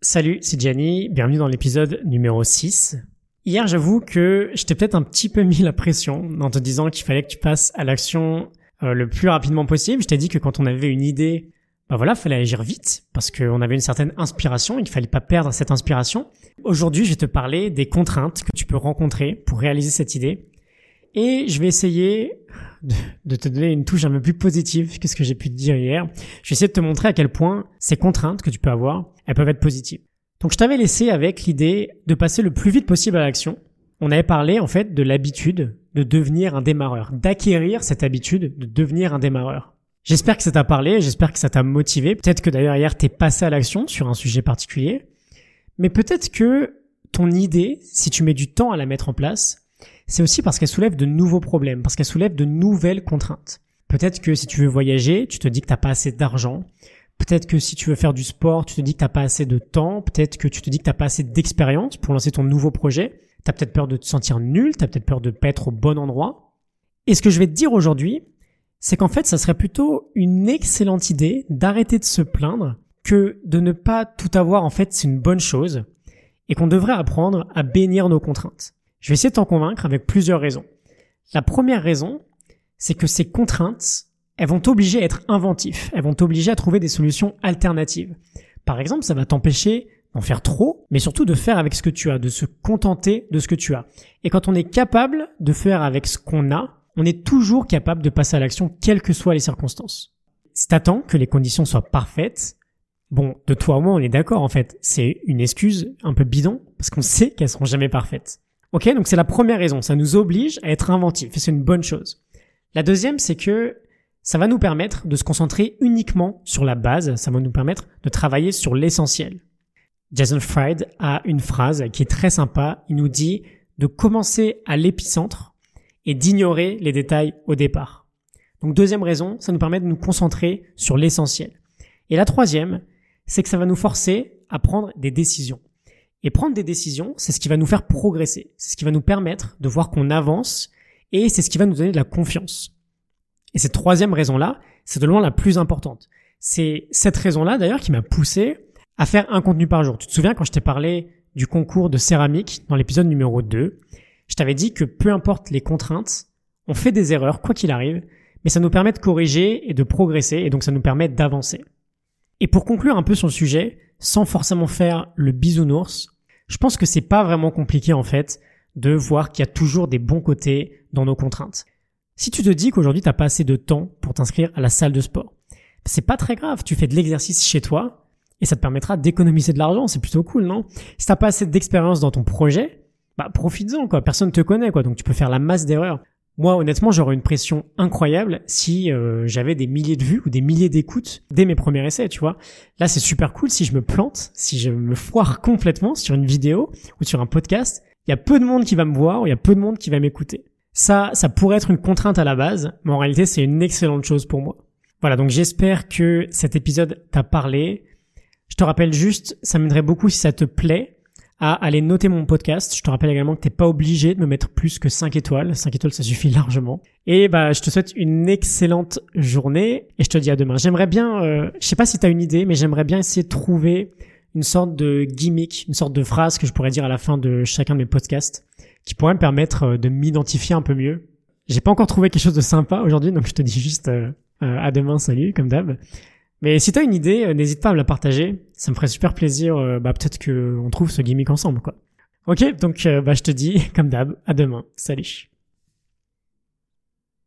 Salut, c'est Gianni, bienvenue dans l'épisode numéro 6. Hier, j'avoue que je t'ai peut-être un petit peu mis la pression en te disant qu'il fallait que tu passes à l'action euh, le plus rapidement possible. Je t'ai dit que quand on avait une idée, bah voilà, fallait agir vite parce qu'on avait une certaine inspiration et qu'il fallait pas perdre cette inspiration. Aujourd'hui, je vais te parler des contraintes que tu peux rencontrer pour réaliser cette idée. Et je vais essayer de, te donner une touche un peu plus positive que ce que j'ai pu te dire hier. Je vais essayer de te montrer à quel point ces contraintes que tu peux avoir, elles peuvent être positives. Donc je t'avais laissé avec l'idée de passer le plus vite possible à l'action. On avait parlé en fait de l'habitude de devenir un démarreur, d'acquérir cette habitude de devenir un démarreur. J'espère que ça t'a parlé, j'espère que ça t'a motivé. Peut-être que d'ailleurs hier t'es passé à l'action sur un sujet particulier. Mais peut-être que ton idée, si tu mets du temps à la mettre en place, c'est aussi parce qu'elle soulève de nouveaux problèmes, parce qu'elle soulève de nouvelles contraintes. Peut-être que si tu veux voyager, tu te dis que t'as pas assez d'argent. Peut-être que si tu veux faire du sport, tu te dis que t'as pas assez de temps. Peut-être que tu te dis que t'as pas assez d'expérience pour lancer ton nouveau projet. T'as peut-être peur de te sentir nul, t'as peut-être peur de pas être au bon endroit. Et ce que je vais te dire aujourd'hui, c'est qu'en fait, ça serait plutôt une excellente idée d'arrêter de se plaindre que de ne pas tout avoir, en fait, c'est une bonne chose et qu'on devrait apprendre à bénir nos contraintes. Je vais essayer de t'en convaincre avec plusieurs raisons. La première raison, c'est que ces contraintes, elles vont t'obliger à être inventif, elles vont t'obliger à trouver des solutions alternatives. Par exemple, ça va t'empêcher d'en faire trop, mais surtout de faire avec ce que tu as, de se contenter de ce que tu as. Et quand on est capable de faire avec ce qu'on a, on est toujours capable de passer à l'action quelles que soient les circonstances. Si t'attends que les conditions soient parfaites, bon, de toi au moins on est d'accord en fait, c'est une excuse un peu bidon, parce qu'on sait qu'elles seront jamais parfaites. Ok, donc c'est la première raison. Ça nous oblige à être inventif et c'est une bonne chose. La deuxième, c'est que ça va nous permettre de se concentrer uniquement sur la base. Ça va nous permettre de travailler sur l'essentiel. Jason Fried a une phrase qui est très sympa. Il nous dit de commencer à l'épicentre et d'ignorer les détails au départ. Donc deuxième raison, ça nous permet de nous concentrer sur l'essentiel. Et la troisième, c'est que ça va nous forcer à prendre des décisions. Et prendre des décisions, c'est ce qui va nous faire progresser. C'est ce qui va nous permettre de voir qu'on avance et c'est ce qui va nous donner de la confiance. Et cette troisième raison-là, c'est de loin la plus importante. C'est cette raison-là d'ailleurs qui m'a poussé à faire un contenu par jour. Tu te souviens quand je t'ai parlé du concours de céramique dans l'épisode numéro 2, je t'avais dit que peu importe les contraintes, on fait des erreurs quoi qu'il arrive, mais ça nous permet de corriger et de progresser et donc ça nous permet d'avancer. Et pour conclure un peu sur le sujet, sans forcément faire le bisounours, je pense que c'est pas vraiment compliqué en fait de voir qu'il y a toujours des bons côtés dans nos contraintes. Si tu te dis qu'aujourd'hui t'as pas assez de temps pour t'inscrire à la salle de sport, c'est pas très grave, tu fais de l'exercice chez toi et ça te permettra d'économiser de l'argent, c'est plutôt cool, non? Si t'as pas assez d'expérience dans ton projet, bah profites-en quoi, personne te connaît quoi, donc tu peux faire la masse d'erreurs. Moi, honnêtement, j'aurais une pression incroyable si euh, j'avais des milliers de vues ou des milliers d'écoutes dès mes premiers essais, tu vois. Là, c'est super cool si je me plante, si je me foire complètement sur une vidéo ou sur un podcast. Il y a peu de monde qui va me voir ou il y a peu de monde qui va m'écouter. Ça, ça pourrait être une contrainte à la base, mais en réalité, c'est une excellente chose pour moi. Voilà, donc j'espère que cet épisode t'a parlé. Je te rappelle juste, ça m'aiderait beaucoup si ça te plaît à aller noter mon podcast. Je te rappelle également que t'es pas obligé de me mettre plus que 5 étoiles. 5 étoiles, ça suffit largement. Et bah, je te souhaite une excellente journée et je te dis à demain. J'aimerais bien, euh, je sais pas si t'as une idée, mais j'aimerais bien essayer de trouver une sorte de gimmick, une sorte de phrase que je pourrais dire à la fin de chacun de mes podcasts qui pourrait me permettre euh, de m'identifier un peu mieux. J'ai pas encore trouvé quelque chose de sympa aujourd'hui, donc je te dis juste euh, à demain, salut, comme d'hab. Mais si t'as une idée, euh, n'hésite pas à me la partager. Ça me ferait super plaisir. Euh, bah, peut-être que on trouve ce gimmick ensemble, quoi. Ok, donc euh, bah, je te dis, comme d'hab, à demain. Salut.